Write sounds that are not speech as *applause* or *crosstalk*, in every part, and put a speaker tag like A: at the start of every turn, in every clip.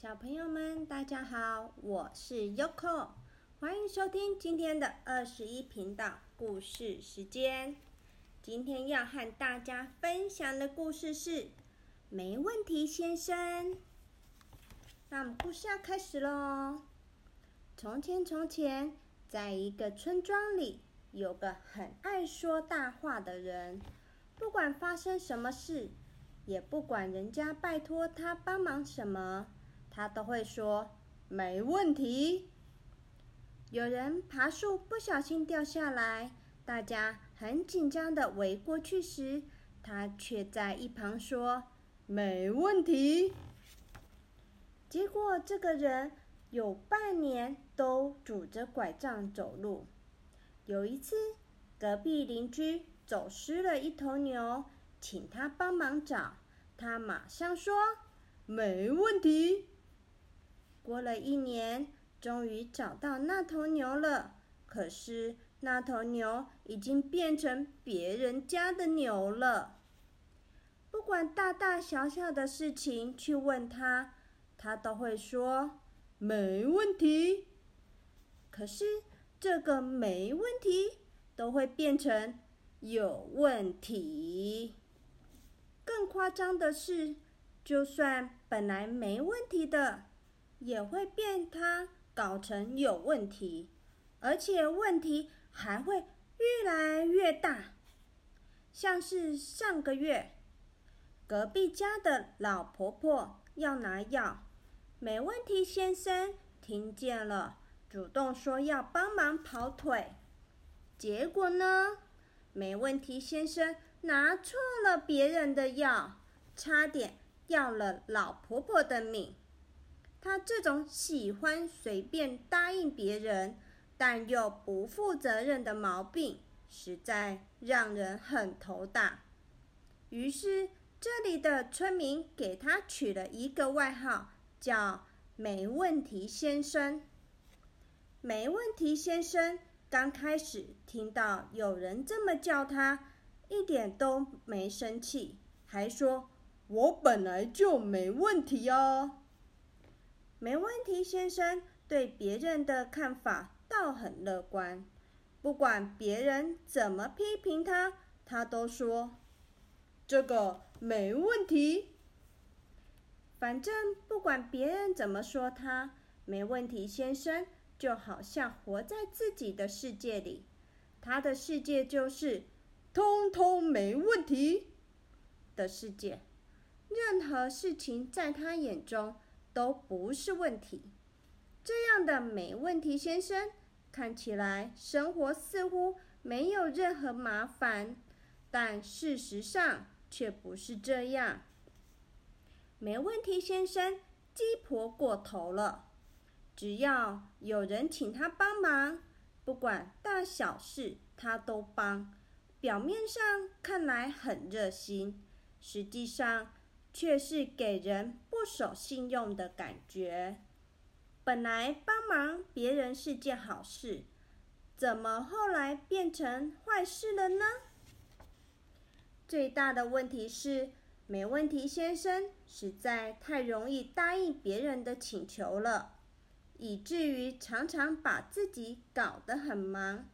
A: 小朋友们，大家好，我是 Yoko，欢迎收听今天的二十一频道故事时间。今天要和大家分享的故事是《没问题先生》。那我们故事要开始喽。从前，从前，在一个村庄里，有个很爱说大话的人，不管发生什么事，也不管人家拜托他帮忙什么。他都会说没问题。有人爬树不小心掉下来，大家很紧张的围过去时，他却在一旁说没问题。结果这个人有半年都拄着拐杖走路。有一次，隔壁邻居走失了一头牛，请他帮忙找，他马上说没问题。过了一年，终于找到那头牛了。可是那头牛已经变成别人家的牛了。不管大大小小的事情去问他，他都会说没问题。可是这个没问题都会变成有问题。更夸张的是，就算本来没问题的。也会变它搞成有问题，而且问题还会越来越大。像是上个月，隔壁家的老婆婆要拿药，没问题先生听见了，主动说要帮忙跑腿。结果呢，没问题先生拿错了别人的药，差点要了老婆婆的命。他这种喜欢随便答应别人，但又不负责任的毛病，实在让人很头大。于是，这里的村民给他取了一个外号，叫“没问题先生”。没问题先生刚开始听到有人这么叫他，一点都没生气，还说：“我本来就没问题哦。”没问题，先生对别人的看法倒很乐观，不管别人怎么批评他，他都说这个没问题。反正不管别人怎么说他，没问题，先生就好像活在自己的世界里，他的世界就是通通没问题的世界，任何事情在他眼中。都不是问题。这样的没问题先生看起来生活似乎没有任何麻烦，但事实上却不是这样。没问题先生鸡婆过头了，只要有人请他帮忙，不管大小事他都帮。表面上看来很热心，实际上。却是给人不守信用的感觉。本来帮忙别人是件好事，怎么后来变成坏事了呢？最大的问题是，没问题先生实在太容易答应别人的请求了，以至于常常把自己搞得很忙，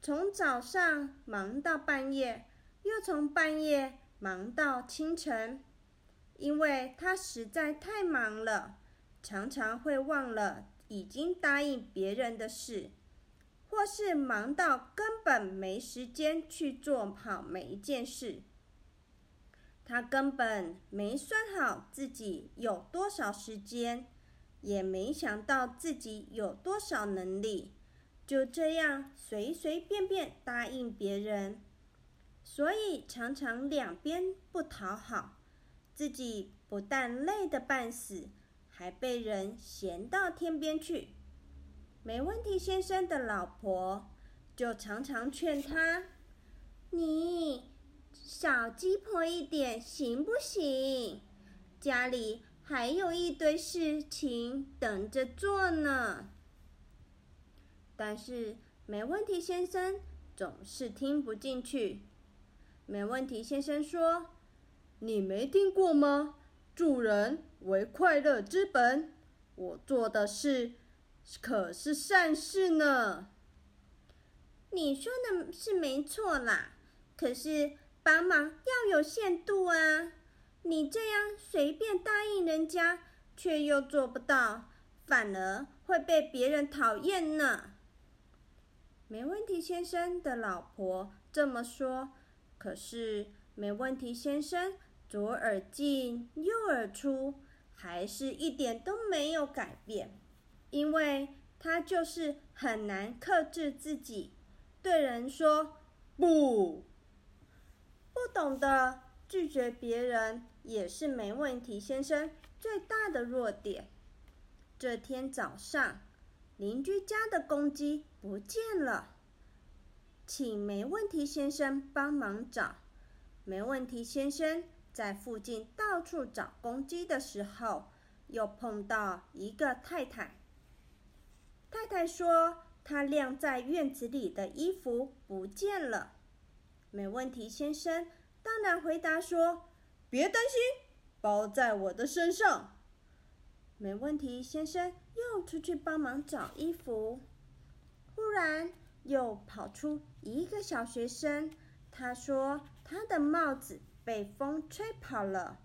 A: 从早上忙到半夜，又从半夜忙到清晨。因为他实在太忙了，常常会忘了已经答应别人的事，或是忙到根本没时间去做好每一件事。他根本没算好自己有多少时间，也没想到自己有多少能力，就这样随随便便答应别人，所以常常两边不讨好。自己不但累得半死，还被人嫌到天边去。没问题先生的老婆就常常劝他：“你少鸡婆一点行不行？家里还有一堆事情等着做呢。”但是没问题先生总是听不进去。没问题先生说。你没听过吗？助人为快乐之本。我做的事可是善事呢。你说的是没错啦，可是帮忙要有限度啊！你这样随便答应人家，却又做不到，反而会被别人讨厌呢。没问题，先生的老婆这么说。可是没问题，先生左耳进右耳出，还是一点都没有改变，因为他就是很难克制自己。对人说不，不懂得拒绝别人也是没问题。先生最大的弱点。这天早上，邻居家的公鸡不见了，请没问题先生帮忙找。没问题先生在附近到处找公鸡的时候，又碰到一个太太。太太说。她晾在院子里的衣服不见了。没问题，先生当然回答说：“别担心，包在我的身上。”没问题，先生又出去帮忙找衣服。忽然又跑出一个小学生，他说他的帽子被风吹跑了。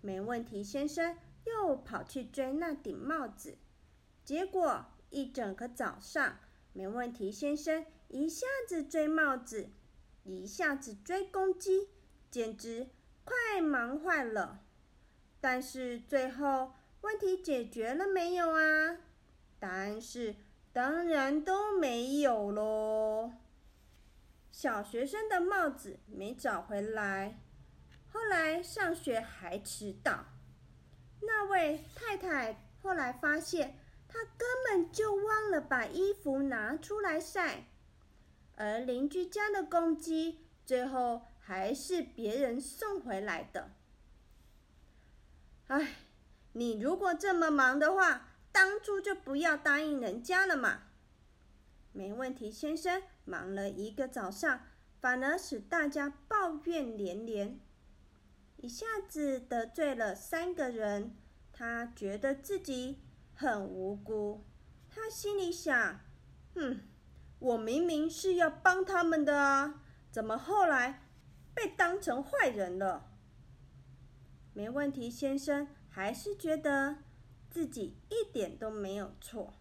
A: 没问题，先生又跑去追那顶帽子，结果。一整个早上，没问题先生一下子追帽子，一下子追公鸡，简直快忙坏了。但是最后问题解决了没有啊？答案是当然都没有喽。小学生的帽子没找回来，后来上学还迟到。那位太太后来发现。她根本就忘了把衣服拿出来晒，而邻居家的公鸡最后还是别人送回来的。唉，你如果这么忙的话，当初就不要答应人家了嘛。没问题，先生，忙了一个早上，反而使大家抱怨连连，一下子得罪了三个人，他觉得自己。很无辜，他心里想：“哼，我明明是要帮他们的啊，怎么后来被当成坏人了？”没问题，先生还是觉得自己一点都没有错。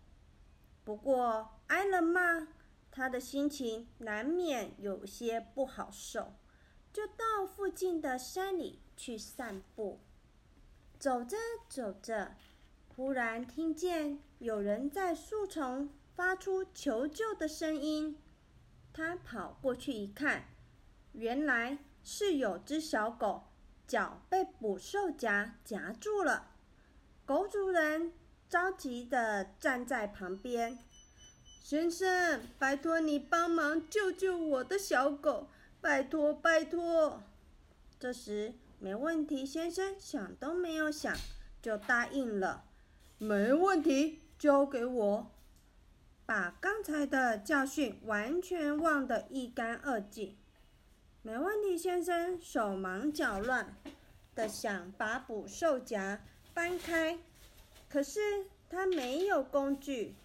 A: 不过挨了骂，他的心情难免有些不好受，就到附近的山里去散步。走着走着。忽然听见有人在树丛发出求救的声音，他跑过去一看，原来是有只小狗脚被捕兽夹夹住了。狗主人着急地站在旁边：“先生，拜托你帮忙救救我的小狗，拜托拜托！”这时，没问题先生想都没有想就答应了。没问题，交给我。把刚才的教训完全忘得一干二净。没问题，先生手忙脚乱的想把捕兽夹搬开，可是他没有工具，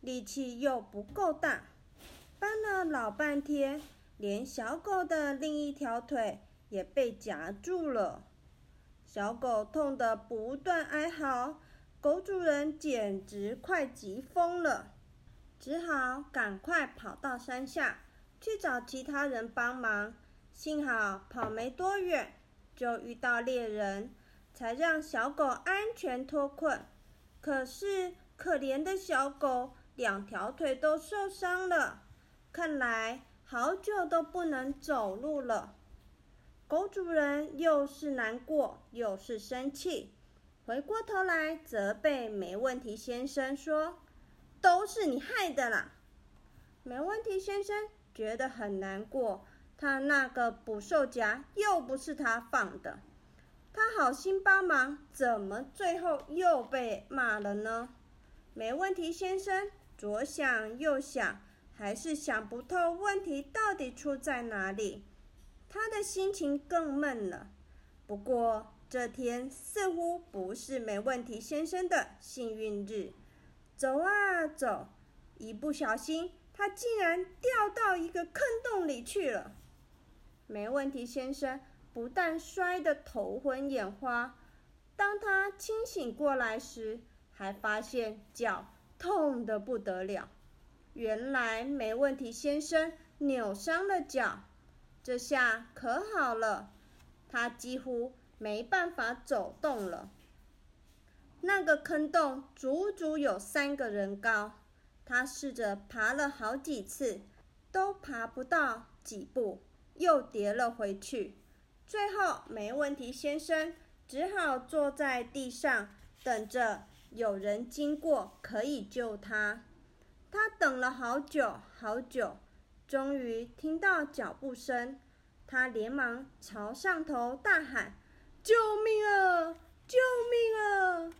A: 力气又不够大，搬了老半天，连小狗的另一条腿也被夹住了。小狗痛得不断哀嚎。狗主人简直快急疯了，只好赶快跑到山下去找其他人帮忙。幸好跑没多远，就遇到猎人，才让小狗安全脱困。可是可怜的小狗两条腿都受伤了，看来好久都不能走路了。狗主人又是难过又是生气。回过头来责备没问题先生说：“都是你害的啦！”没问题先生觉得很难过，他那个捕兽夹又不是他放的，他好心帮忙，怎么最后又被骂了呢？没问题先生左想右想，还是想不透问题到底出在哪里，他的心情更闷了。不过。这天似乎不是没问题先生的幸运日。走啊走，一不小心，他竟然掉到一个坑洞里去了。没问题先生不但摔得头昏眼花，当他清醒过来时，还发现脚痛得不得了。原来没问题先生扭伤了脚，这下可好了，他几乎没办法走动了。那个坑洞足足有三个人高，他试着爬了好几次，都爬不到几步，又跌了回去。最后，没问题先生只好坐在地上，等着有人经过可以救他。他等了好久好久，终于听到脚步声，他连忙朝上头大喊：“救命啊！救命啊！”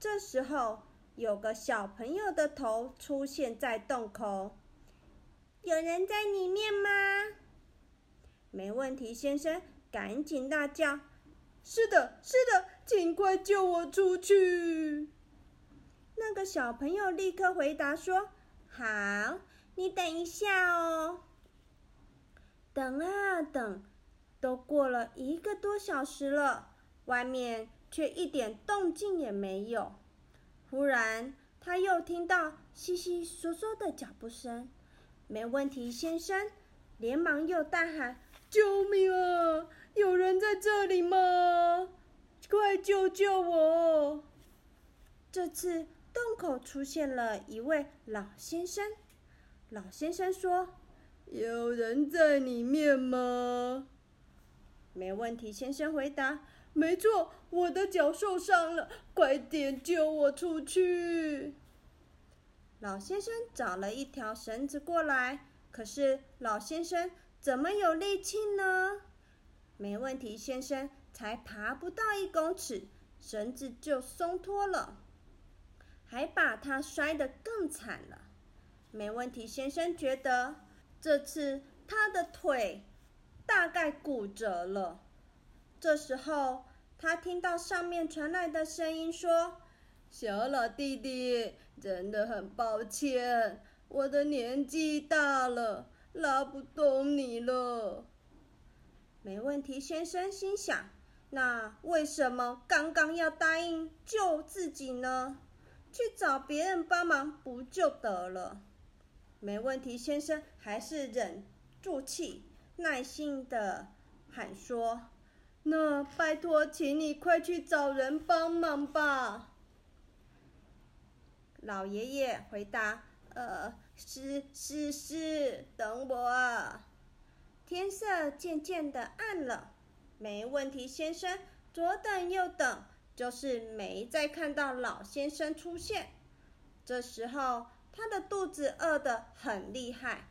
A: 这时候，有个小朋友的头出现在洞口。有人在里面吗？没问题，先生，赶紧大叫：“是的，是的，请快救我出去！”那个小朋友立刻回答说：“好，你等一下哦。”等啊等，都过了一个多小时了，外面。却一点动静也没有。忽然，他又听到悉悉嗦嗦的脚步声。没问题，先生，连忙又大喊：“救命啊！有人在这里吗？快救救我！”这次洞口出现了一位老先生。老先生说：“有人在里面吗？”没问题，先生回答。没错，我的脚受伤了，快点救我出去！老先生找了一条绳子过来，可是老先生怎么有力气呢？没问题，先生才爬不到一公尺，绳子就松脱了，还把他摔得更惨了。没问题，先生觉得这次他的腿大概骨折了。这时候，他听到上面传来的声音说：“小老弟弟，真的很抱歉，我的年纪大了，拉不动你了。”没问题，先生心想：“那为什么刚刚要答应救自己呢？去找别人帮忙不就得了？”没问题，先生还是忍住气，耐心的喊说。那拜托，请你快去找人帮忙吧。老爷爷回答：“呃，是是是，等我。”天色渐渐的暗了，没问题。先生左等右等，就是没再看到老先生出现。这时候，他的肚子饿得很厉害，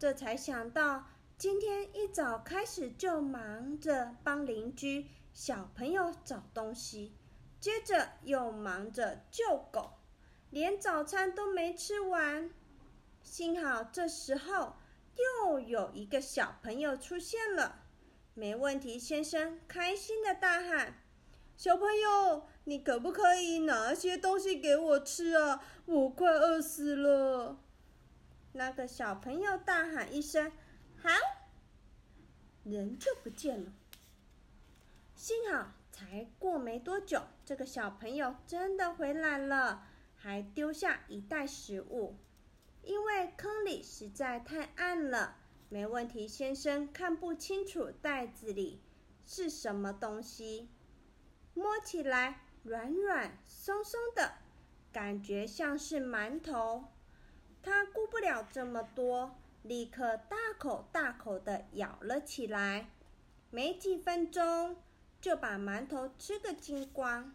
A: 这才想到。今天一早开始就忙着帮邻居小朋友找东西，接着又忙着救狗，连早餐都没吃完。幸好这时候又有一个小朋友出现了，没问题。先生开心的大喊：“小朋友，你可不可以拿些东西给我吃啊？我快饿死了！”那个小朋友大喊一声。好，人就不见了。幸好才过没多久，这个小朋友真的回来了，还丢下一袋食物。因为坑里实在太暗了，没问题。先生看不清楚袋子里是什么东西，摸起来软软松松的，感觉像是馒头。他顾不了这么多。立刻大口大口的咬了起来，没几分钟就把馒头吃个精光。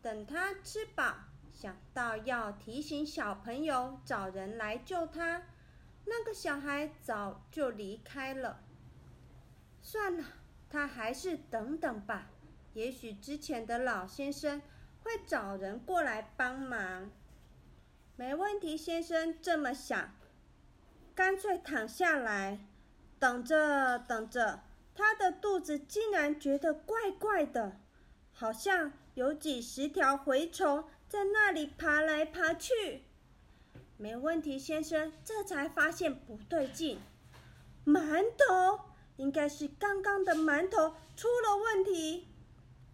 A: 等他吃饱，想到要提醒小朋友找人来救他，那个小孩早就离开了。算了，他还是等等吧，也许之前的老先生会找人过来帮忙。没问题，先生这么想。干脆躺下来，等着等着，他的肚子竟然觉得怪怪的，好像有几十条蛔虫在那里爬来爬去。没问题，先生，这才发现不对劲，馒头应该是刚刚的馒头出了问题，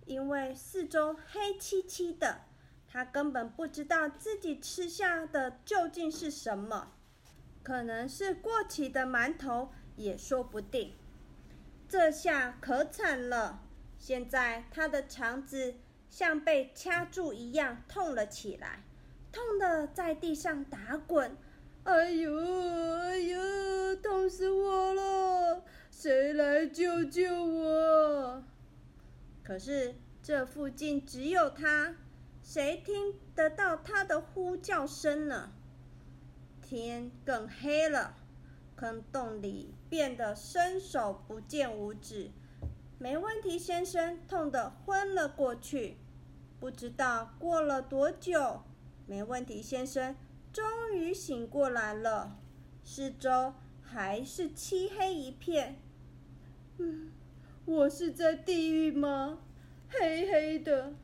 A: 因为四周黑漆漆的，他根本不知道自己吃下的究竟是什么，可能是过期的馒头也说不定。这下可惨了！现在他的肠子像被掐住一样痛了起来，痛得在地上打滚。哎呦，哎呦，痛死我了！谁来救救我？可是这附近只有他，谁听得到他的呼叫声呢？天更黑了。坑洞里变得伸手不见五指，没问题先生痛得昏了过去。不知道过了多久，没问题先生终于醒过来了，四周还是漆黑一片。嗯，我是在地狱吗？黑黑的，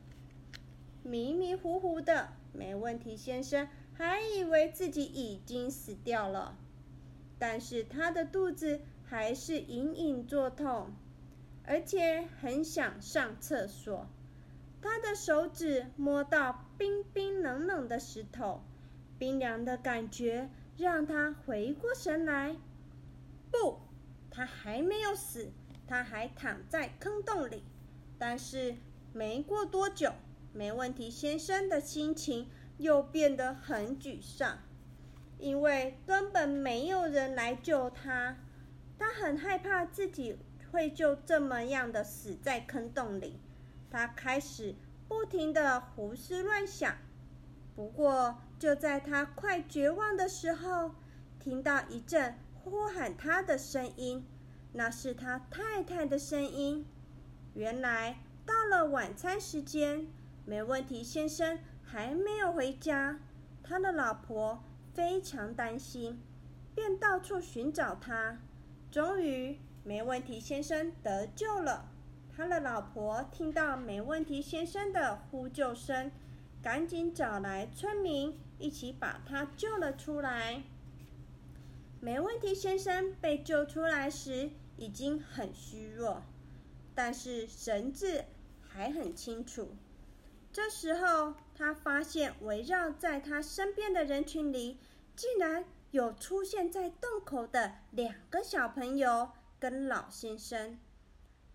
A: 迷迷糊糊的。没问题先生还以为自己已经死掉了。但是他的肚子还是隐隐作痛，而且很想上厕所。他的手指摸到冰冰冷冷的石头，冰凉的感觉让他回过神来。不，他还没有死，他还躺在坑洞里。但是没过多久，没问题先生的心情又变得很沮丧。因为根本没有人来救他，他很害怕自己会就这么样的死在坑洞里。他开始不停的胡思乱想。不过就在他快绝望的时候，听到一阵呼喊他的声音，那是他太太的声音。原来到了晚餐时间，没问题先生还没有回家，他的老婆。非常担心，便到处寻找他。终于，没问题先生得救了。他的老婆听到没问题先生的呼救声，赶紧找来村民，一起把他救了出来。没问题先生被救出来时已经很虚弱，但是神志还很清楚。这时候，他发现围绕在他身边的人群里，竟然有出现在洞口的两个小朋友跟老先生。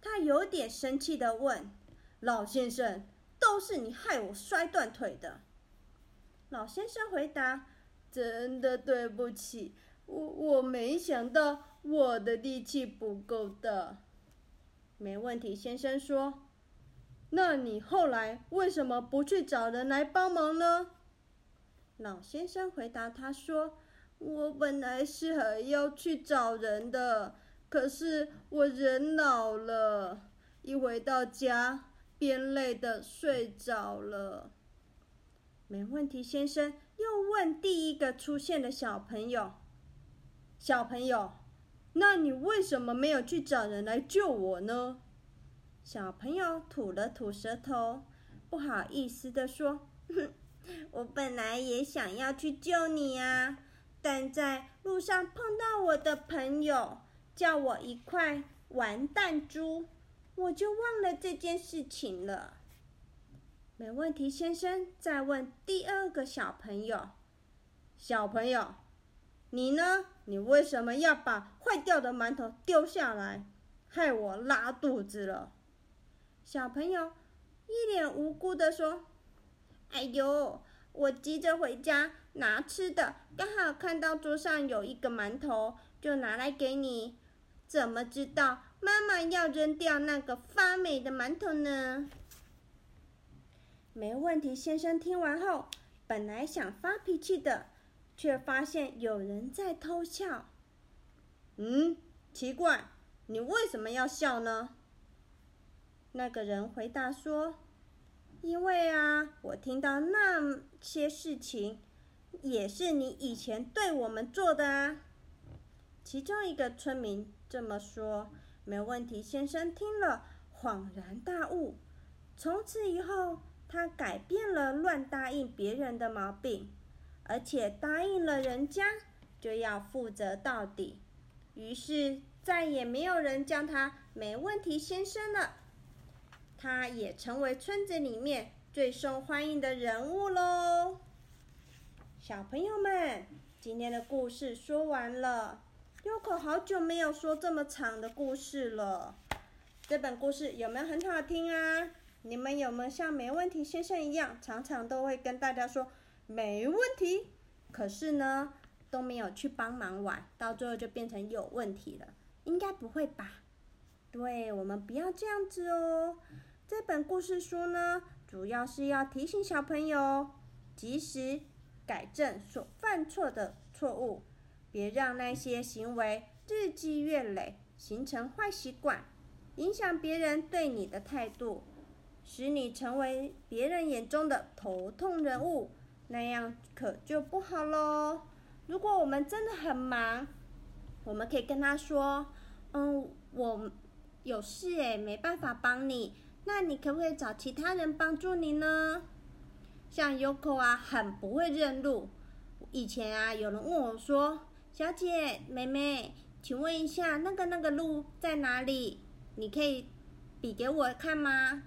A: 他有点生气的问：“老先生，都是你害我摔断腿的。”老先生回答：“真的对不起，我我没想到我的力气不够的。”没问题，先生说。那你后来为什么不去找人来帮忙呢？老先生回答他说：“我本来是还要去找人的，可是我人老了，一回到家便累的睡着了。”没问题，先生又问第一个出现的小朋友：“小朋友，那你为什么没有去找人来救我呢？”小朋友吐了吐舌头，不好意思的说：“ *laughs* 我本来也想要去救你啊，但在路上碰到我的朋友，叫我一块玩弹珠，我就忘了这件事情了。”没问题，先生。再问第二个小朋友：“小朋友，你呢？你为什么要把坏掉的馒头丢下来，害我拉肚子了？”小朋友一脸无辜的说：“哎呦，我急着回家拿吃的，刚好看到桌上有一个馒头，就拿来给你。怎么知道妈妈要扔掉那个发霉的馒头呢？”没问题，先生听完后，本来想发脾气的，却发现有人在偷笑。嗯，奇怪，你为什么要笑呢？那个人回答说：“因为啊，我听到那些事情，也是你以前对我们做的啊。”其中一个村民这么说。没问题先生听了，恍然大悟。从此以后，他改变了乱答应别人的毛病，而且答应了人家就要负责到底。于是再也没有人叫他“没问题先生”了。他也成为村子里面最受欢迎的人物喽。小朋友们，今天的故事说完了。优可好久没有说这么长的故事了。这本故事有没有很好听啊？你们有没有像没问题先生一样，常常都会跟大家说没问题，可是呢都没有去帮忙玩，到最后就变成有问题了？应该不会吧？对我们不要这样子哦。这本故事书呢，主要是要提醒小朋友及时改正所犯错的错误，别让那些行为日积月累，形成坏习惯，影响别人对你的态度。使你成为别人眼中的头痛人物，那样可就不好喽。如果我们真的很忙，我们可以跟他说：“嗯，我有事诶，没办法帮你。那你可不可以找其他人帮助你呢？”像 Yoko 啊，很不会认路。以前啊，有人问我说：“小姐、妹妹，请问一下，那个那个路在哪里？你可以比给我看吗？”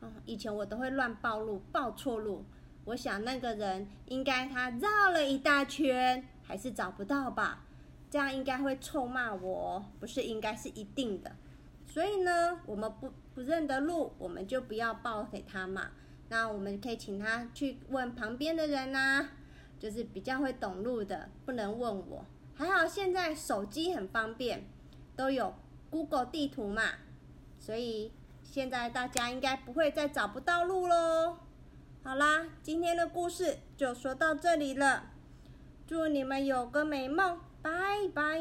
A: 嗯以前我都会乱报路，报错路。我想那个人应该他绕了一大圈，还是找不到吧？这样应该会臭骂我，不是应该是一定的。所以呢，我们不不认得路，我们就不要报给他嘛。那我们可以请他去问旁边的人呐，就是比较会懂路的，不能问我。还好现在手机很方便，都有 Google 地图嘛，所以。现在大家应该不会再找不到路喽。好啦，今天的故事就说到这里了。祝你们有个美梦，拜拜。